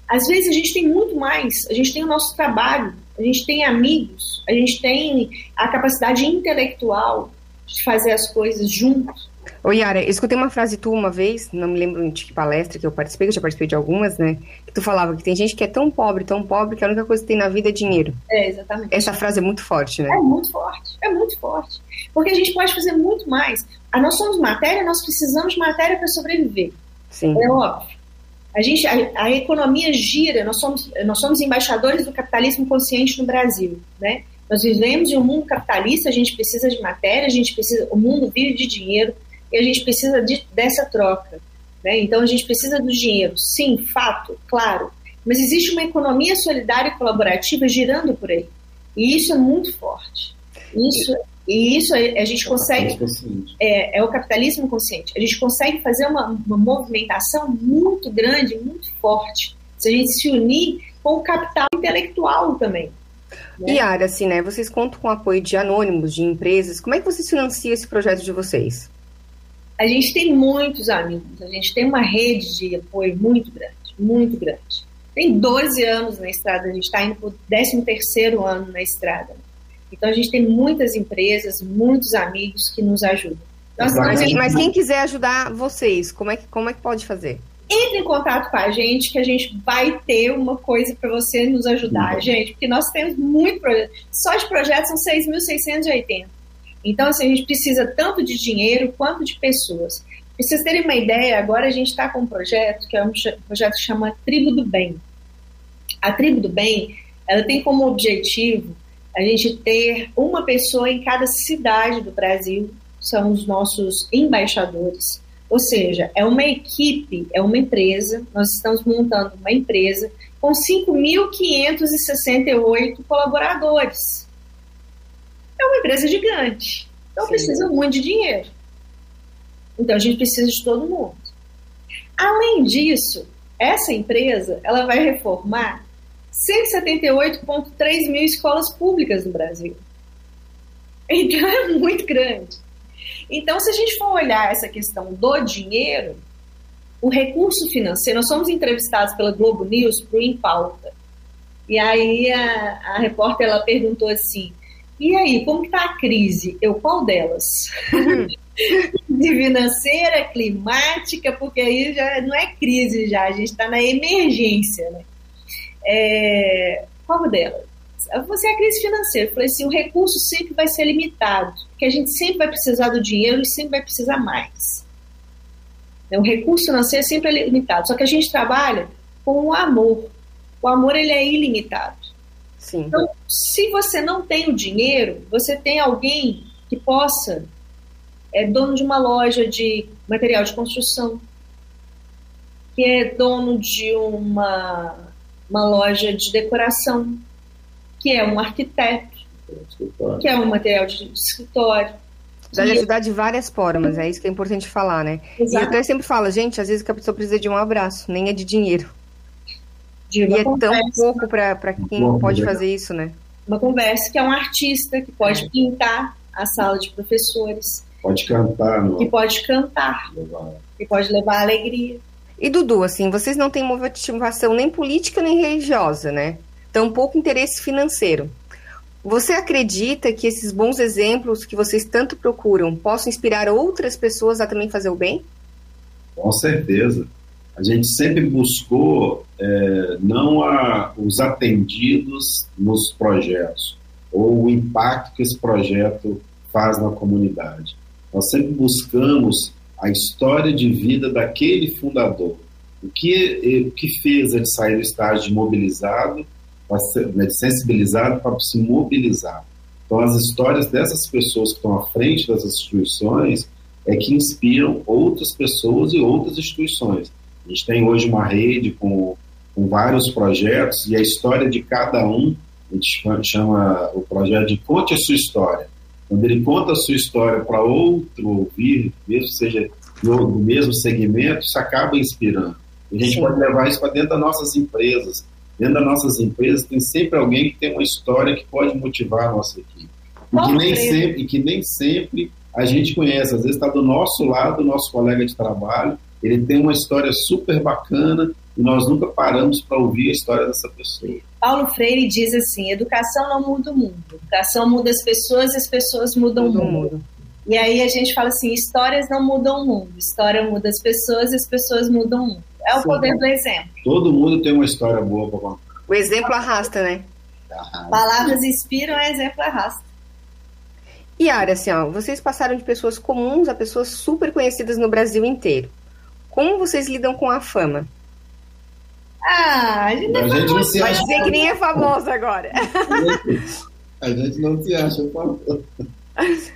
Às vezes a gente tem muito mais, a gente tem o nosso trabalho, a gente tem amigos, a gente tem a capacidade intelectual de fazer as coisas juntos. Ô Yara, eu escutei uma frase tua uma vez, não me lembro de que palestra que eu participei, eu já participei de algumas, né? Que tu falava que tem gente que é tão pobre, tão pobre, que a única coisa que tem na vida é dinheiro. É, exatamente. Essa frase é muito forte, né? É muito forte, é muito forte. Porque a gente pode fazer muito mais. Nós somos matéria, nós precisamos de matéria para sobreviver. Sim. É óbvio. A, gente, a, a, economia gira, nós somos, nós somos embaixadores do capitalismo consciente no Brasil, né? Nós vivemos em um mundo capitalista, a gente precisa de matéria, a gente precisa, o mundo vive de dinheiro, e a gente precisa de, dessa troca. Né? Então a gente precisa do dinheiro, sim, fato, claro, mas existe uma economia solidária e colaborativa girando por aí. E isso é muito forte. Isso, e isso a, gente é consegue. É, é, o capitalismo consciente. A gente consegue fazer uma, uma movimentação muito grande, muito forte, se a gente se unir com o capital intelectual também. Né? E área, assim, né? Vocês contam com o apoio de anônimos, de empresas. Como é que vocês financiam esse projeto de vocês? a gente tem muitos amigos, a gente tem uma rede de apoio muito grande, muito grande. Tem 12 anos na estrada, a gente está indo para o 13 terceiro ano na estrada. Então a gente tem muitas empresas, muitos amigos que nos ajudam. Mas, mas, quem quiser ajudar vocês, como é que, como é que pode fazer? Entre em contato com a gente, que a gente vai ter uma coisa para você nos ajudar, uhum. gente, porque nós temos muito projeto. Só de projetos são 6.680. Então, assim, a gente precisa tanto de dinheiro quanto de pessoas. Para vocês terem uma ideia, agora a gente está com um projeto que é um projeto que chama Tribo do Bem. A Tribo do Bem, ela tem como objetivo a gente ter uma pessoa em cada cidade do Brasil, são os nossos embaixadores, Ou seja, é uma equipe, é uma empresa, nós estamos montando uma empresa com 5.568 colaboradores. É uma empresa gigante. Então Sim. precisa muito de dinheiro. Então a gente precisa de todo mundo. Além disso, essa empresa ela vai reformar 178,3 mil escolas públicas no Brasil. Então é muito grande. Então, se a gente for olhar essa questão do dinheiro, o recurso financeiro, nós somos entrevistados pela Globo News para o Em Pauta. E aí a, a repórter ela perguntou assim: e aí, como está a crise? Eu, qual delas? De financeira, climática, porque aí já não é crise já, a gente está na emergência, né? É, qual delas? Você é a crise financeira. Eu falei assim, o recurso sempre vai ser limitado, porque a gente sempre vai precisar do dinheiro e sempre vai precisar mais. O recurso financeiro sempre é limitado, só que a gente trabalha com o amor. O amor ele é ilimitado. Sim. Então, se você não tem o dinheiro, você tem alguém que possa é dono de uma loja de material de construção, que é dono de uma, uma loja de decoração, que é um arquiteto, que é um material de, de escritório. Deve ajudar de várias formas, é isso que é importante falar, né? Exato. E eu até sempre falo, gente, às vezes a pessoa precisa de um abraço, nem é de dinheiro. De e é conversa. tão pouco para quem Bom, pode fazer isso, né? Uma conversa que é um artista que pode é. pintar a sala de professores, Pode cantar, não? E pode cantar. Levar. E pode levar alegria. E Dudu, assim, vocês não têm motivação nem política nem religiosa, né? Tampouco interesse financeiro. Você acredita que esses bons exemplos que vocês tanto procuram possam inspirar outras pessoas a também fazer o bem? Com certeza. A gente sempre buscou é, não a, os atendidos nos projetos, ou o impacto que esse projeto faz na comunidade. Nós sempre buscamos a história de vida daquele fundador. O que, o que fez ele sair do estágio mobilizado, né, de sensibilizado para se mobilizar. Então, as histórias dessas pessoas que estão à frente das instituições é que inspiram outras pessoas e outras instituições. A gente tem hoje uma rede com, com vários projetos e a história de cada um, a gente chama o projeto de Conte a Sua História quando ele conta a sua história para outro ouvir, mesmo seja no, mesmo segmento, isso acaba inspirando. E a gente Sim. pode levar isso para dentro das nossas empresas. Dentro das nossas empresas tem sempre alguém que tem uma história que pode motivar a nossa equipe. E que, nem sempre, e que nem sempre a gente conhece. Às vezes está do nosso lado, o nosso colega de trabalho, ele tem uma história super bacana e nós nunca paramos para ouvir a história dessa pessoa. Paulo Freire diz assim: educação não muda o mundo, educação muda as pessoas e as pessoas mudam o mundo. mundo. E aí a gente fala assim: histórias não mudam o mundo, história muda as pessoas e as pessoas mudam o mundo. É o Sim. poder do exemplo. Todo mundo tem uma história boa para contar. O exemplo arrasta, né? Arrasta. Palavras inspiram, exemplo arrasta. E Ara, assim, ó, vocês passaram de pessoas comuns a pessoas super conhecidas no Brasil inteiro. Como vocês lidam com a fama? Ah, a gente, a é gente não se acha. Vai dizer que nem é famosa agora. A gente não se acha famosa.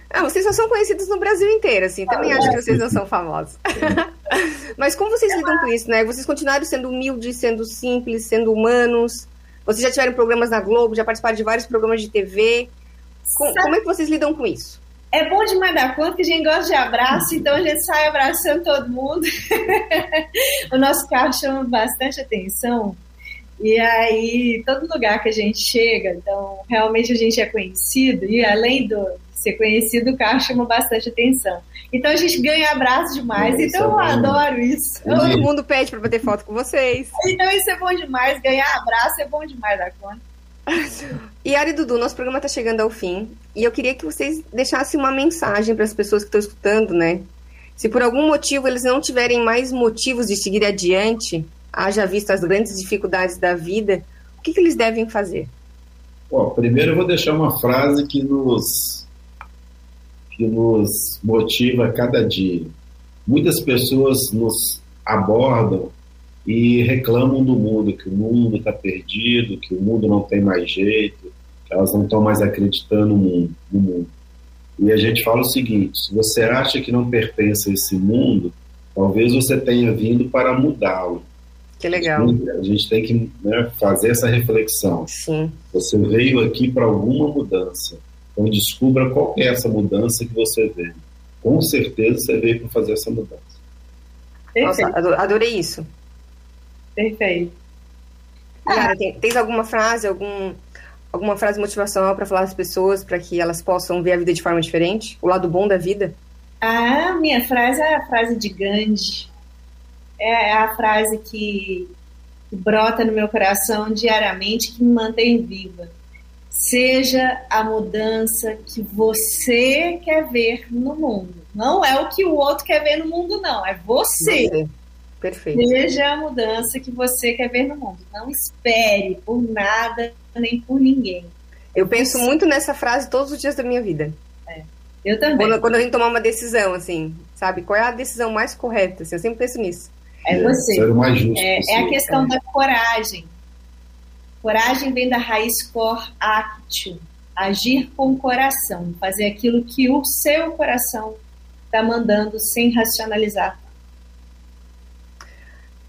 Ah, vocês só são conhecidos no Brasil inteiro, assim. Também ah, acho é. que vocês não são famosos. Mas como vocês lidam com isso, né? Vocês continuaram sendo humildes, sendo simples, sendo humanos. Vocês já tiveram programas na Globo, já participaram de vários programas de TV. Com, como é que vocês lidam com isso? É bom demais da conta, a gente gosta de abraço, então a gente sai abraçando todo mundo. o nosso carro chama bastante atenção. E aí, todo lugar que a gente chega, então realmente a gente é conhecido, e além do ser conhecido, o carro chama bastante atenção. Então a gente ganha abraço demais, isso então é eu adoro isso. Todo mundo pede para bater foto com vocês. Então isso é bom demais, ganhar abraço é bom demais da conta. E Ari Dudu, nosso programa está chegando ao fim e eu queria que vocês deixassem uma mensagem para as pessoas que estão escutando, né? Se por algum motivo eles não tiverem mais motivos de seguir adiante, haja visto as grandes dificuldades da vida, o que, que eles devem fazer? Bom, primeiro eu vou deixar uma frase que nos, que nos motiva cada dia. Muitas pessoas nos abordam e reclamam do mundo, que o mundo está perdido, que o mundo não tem mais jeito, elas não estão mais acreditando no mundo, no mundo. E a gente fala o seguinte: se você acha que não pertence a esse mundo, Talvez você tenha vindo para mudá-lo. Que legal. A gente tem que né, fazer essa reflexão. Sim. Você veio aqui para alguma mudança. Então descubra qual é essa mudança que você veio. Com certeza você veio para fazer essa mudança. Nossa, adorei isso. Perfeito. Cara, tem, tens alguma frase, algum, alguma frase motivacional para falar às pessoas para que elas possam ver a vida de forma diferente? O lado bom da vida? A minha frase é a frase de Gandhi. É a frase que brota no meu coração diariamente, que me mantém viva. Seja a mudança que você quer ver no mundo. Não é o que o outro quer ver no mundo, não. É você. você. Perfeito. Seja a mudança que você quer ver no mundo. Não espere por nada nem por ninguém. Eu penso muito nessa frase todos os dias da minha vida. É. Eu também. Quando, quando a gente tomar uma decisão, assim, sabe? Qual é a decisão mais correta? Assim, eu sempre penso nisso. É você. Mais justo é, é a questão da coragem. Coragem vem da raiz cor actio, agir com o coração, fazer aquilo que o seu coração está mandando sem racionalizar.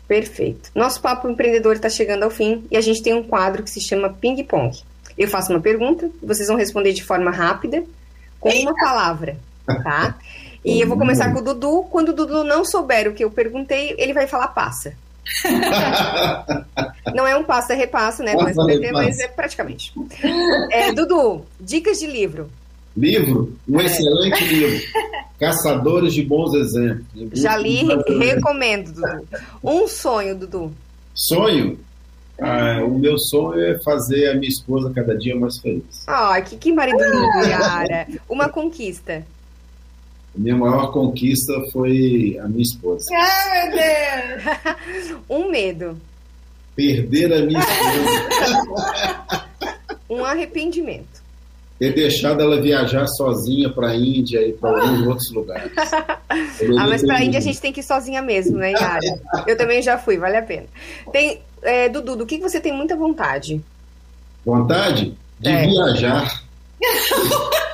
Perfeito. Nosso papo empreendedor está chegando ao fim e a gente tem um quadro que se chama Ping Pong. Eu faço uma pergunta, vocês vão responder de forma rápida, com Eita. uma palavra, tá? E eu vou começar com o Dudu. Quando o Dudu não souber o que eu perguntei, ele vai falar passa. Não é um passa repassa, né? Mas, mas é praticamente. É, Dudu, dicas de livro. Livro, um é. excelente livro. Caçadores de bons exemplos. Já li, recomendo, Dudu. Um sonho, Dudu. Sonho? Ah, o meu sonho é fazer a minha esposa cada dia mais feliz. Ah, que, que marido lindo, Yara. Uma conquista. A minha maior conquista foi a minha esposa. Ai, meu Deus! um medo. Perder a minha esposa. um arrependimento. Ter deixado ela viajar sozinha para a Índia e para alguns outros lugares. ah, mas para a Índia a gente tem que ir sozinha mesmo, né, Yara? Eu também já fui, vale a pena. Tem, é, Dudu, do que você tem muita vontade? Vontade? De é. viajar.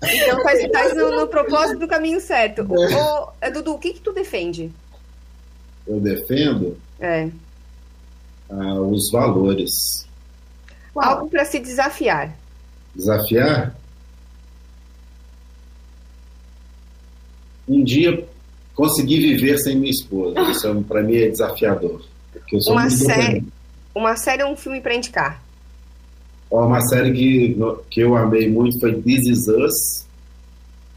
Então faz, faz no, no, propósito do caminho certo. É. Ô, Dudu, o que, que tu defende? Eu defendo é. ah, os valores. Algo para se desafiar. Desafiar? Um dia conseguir viver sem minha esposa. Isso para mim é desafiador. uma, série, uma série ou um filme para indicar? Uma série que, que eu amei muito foi This Is Us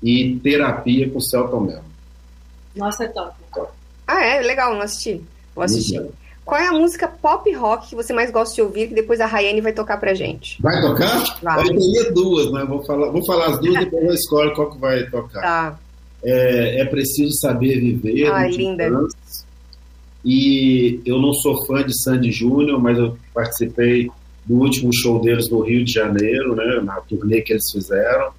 e Terapia com Celton Mello. Nossa, é top. Ah, é? Legal, não assisti. Vou assistir. Qual é a música pop rock que você mais gosta de ouvir que depois a Rayane vai tocar pra gente? Vai tocar? Vai. Eu teria duas, mas vou falar, vou falar as duas e depois eu escolho qual que vai tocar. Tá. É, é preciso saber viver. Ah, linda. E eu não sou fã de Sandy Júnior, mas eu participei do último show deles no Rio de Janeiro, né, na turnê que eles fizeram,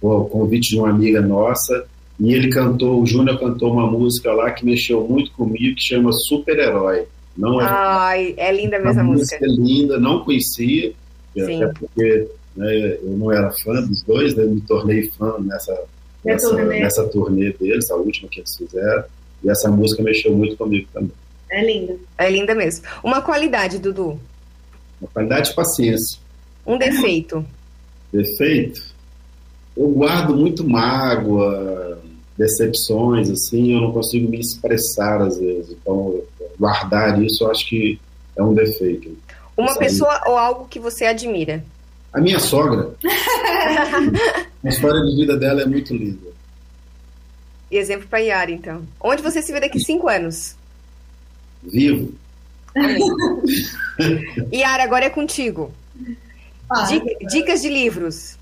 o convite de uma amiga nossa, e ele cantou, o Júnior cantou uma música lá que mexeu muito comigo, que chama Super Herói. Não é, Ai, é linda mesmo a música. música. É linda, não conhecia, Sim. até porque né, eu não era fã dos dois, né, me tornei fã nessa, nessa, turnê. nessa turnê deles, a última que eles fizeram, e essa música mexeu muito comigo também. É linda. É linda mesmo. Uma qualidade, Dudu. Uma qualidade de paciência. Um defeito. Defeito? Eu guardo muito mágoa, decepções, assim, eu não consigo me expressar às vezes. Então, guardar isso eu acho que é um defeito. Uma Sabe? pessoa ou algo que você admira? A minha sogra. a história de vida dela é muito linda. E exemplo para Yara, então. Onde você se vê daqui cinco anos? Vivo. Yara, agora é contigo. Ah, dicas de livros.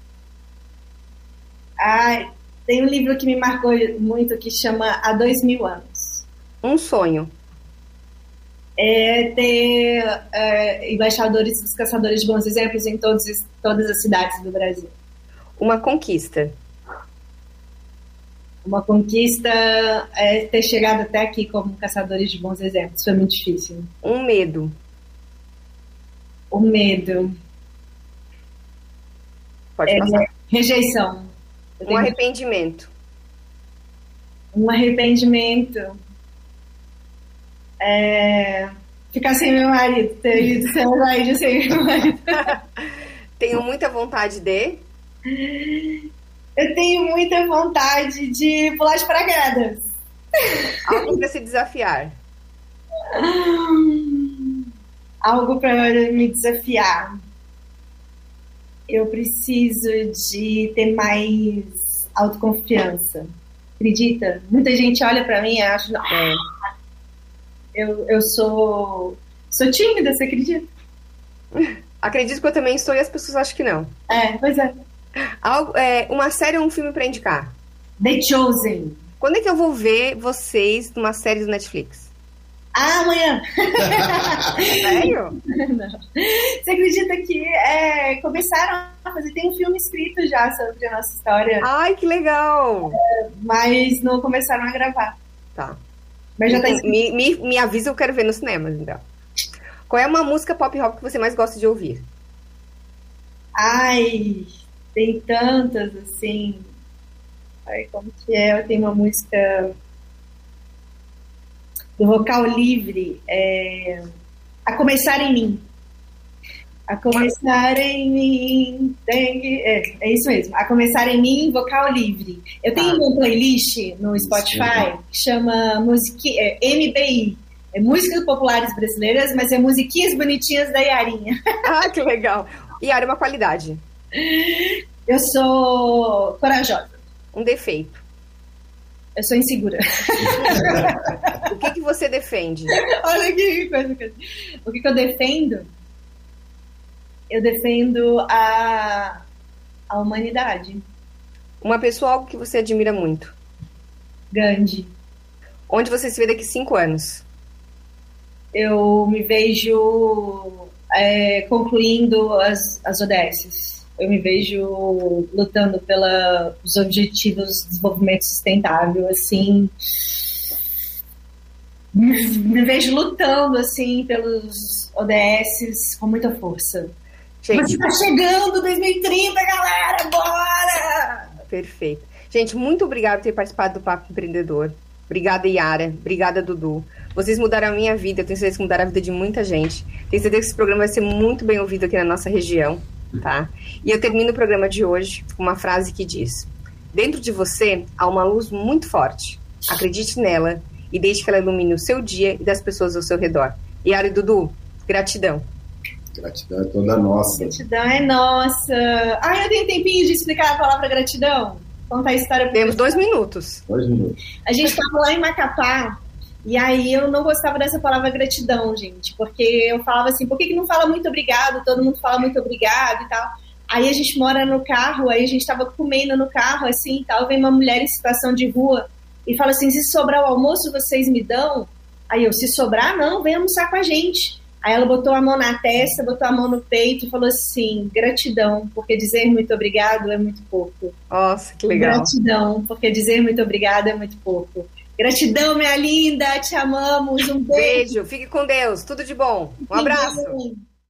Ah, tem um livro que me marcou muito que chama Há Dois Mil Anos. Um sonho. É ter é, embaixadores dos caçadores de bons exemplos em todos, todas as cidades do Brasil. Uma conquista. Uma conquista é ter chegado até aqui como caçadores de bons exemplos. Foi muito difícil. Um medo. O medo. Pode é, passar. Rejeição. Um arrependimento. Um arrependimento. É... Ficar sem meu marido, ter ido sem meu marido, sem meu marido. Tenho muita vontade de. Eu tenho muita vontade de pular de paraquedas. Algo para se desafiar. Algo para me desafiar. Eu preciso de ter mais autoconfiança. Acredita? Muita gente olha para mim e acha, é. Eu, eu sou, sou tímida, você acredita? Acredito que eu também sou e as pessoas acham que não. É, pois é. Algo, é uma série ou um filme para indicar? The Chosen. Quando é que eu vou ver vocês numa série do Netflix? Ah, amanhã! Sério? Não. Você acredita que é, começaram a fazer, tem um filme escrito já sobre a nossa história. Ai, que legal! É, mas não começaram a gravar. Tá. Mas já tá me, escrito. me, me, me avisa, eu quero ver nos cinemas, então. Qual é uma música pop rock que você mais gosta de ouvir? Ai, tem tantas, assim. Ai, como que é? Eu tenho uma música do vocal livre, é... A Começar em Mim. A Começar em Mim, tem que... é, é isso mesmo. A Começar em Mim, vocal livre. Eu tenho Tá. uma playlist no Spotify que chama musiqui... é, MBI. É Músicas Populares Brasileiras, mas é musiquinhas bonitinhas da Yarinha. Ah, que legal! Área uma qualidade, Eu sou corajosa. um defeito. Eu sou insegura. O que, que você defende? Olha que coisa. O que, que eu defendo? Eu defendo a, a humanidade. Uma pessoa, que você admira muito. Gandhi. Onde você se vê daqui cinco anos? Eu me vejo é, concluindo as, as ODSs. Eu me vejo lutando pelos objetivos de desenvolvimento sustentável, assim. Me, me vejo lutando, assim, pelos ODSs com muita força. Gente, Mas tá chegando 2030, galera! Bora! perfeito. Gente, muito obrigada por ter participado do Papo Empreendedor. Obrigada, Yara. Obrigada, Dudu. Vocês mudaram a minha vida, eu tenho certeza que mudaram a vida de muita gente. Tenho certeza que esse programa vai ser muito bem ouvido aqui na nossa região, tá? E eu termino o programa de hoje com uma frase que diz: Dentro de você há uma luz muito forte. Acredite nela e deixe que ela ilumine o seu dia e das pessoas ao seu redor. Yara e Dudu, gratidão. Gratidão é toda nossa. Gratidão é nossa. Ah, eu tenho tempinho de explicar a palavra gratidão? Contar a história pra Temos dois minutos. Dois minutos. A gente estava lá em Macapá e aí eu não gostava dessa palavra gratidão, gente, porque eu falava assim, por que, que não fala muito obrigado? Todo mundo fala muito obrigado e tal. Aí a gente mora no carro, aí a gente tava comendo no carro, assim, e tal, vem uma mulher em situação de rua e fala assim, se sobrar o almoço, vocês me dão? Aí eu, se sobrar, não, vem almoçar com a gente. Aí ela botou a mão na testa, botou a mão no peito e falou assim, gratidão, porque dizer muito obrigado é muito pouco. Nossa, que legal. Gratidão, porque dizer muito obrigado é muito pouco. Gratidão, minha linda, te amamos, um beijo. Beijo, fique com Deus, tudo de bom. Um abraço.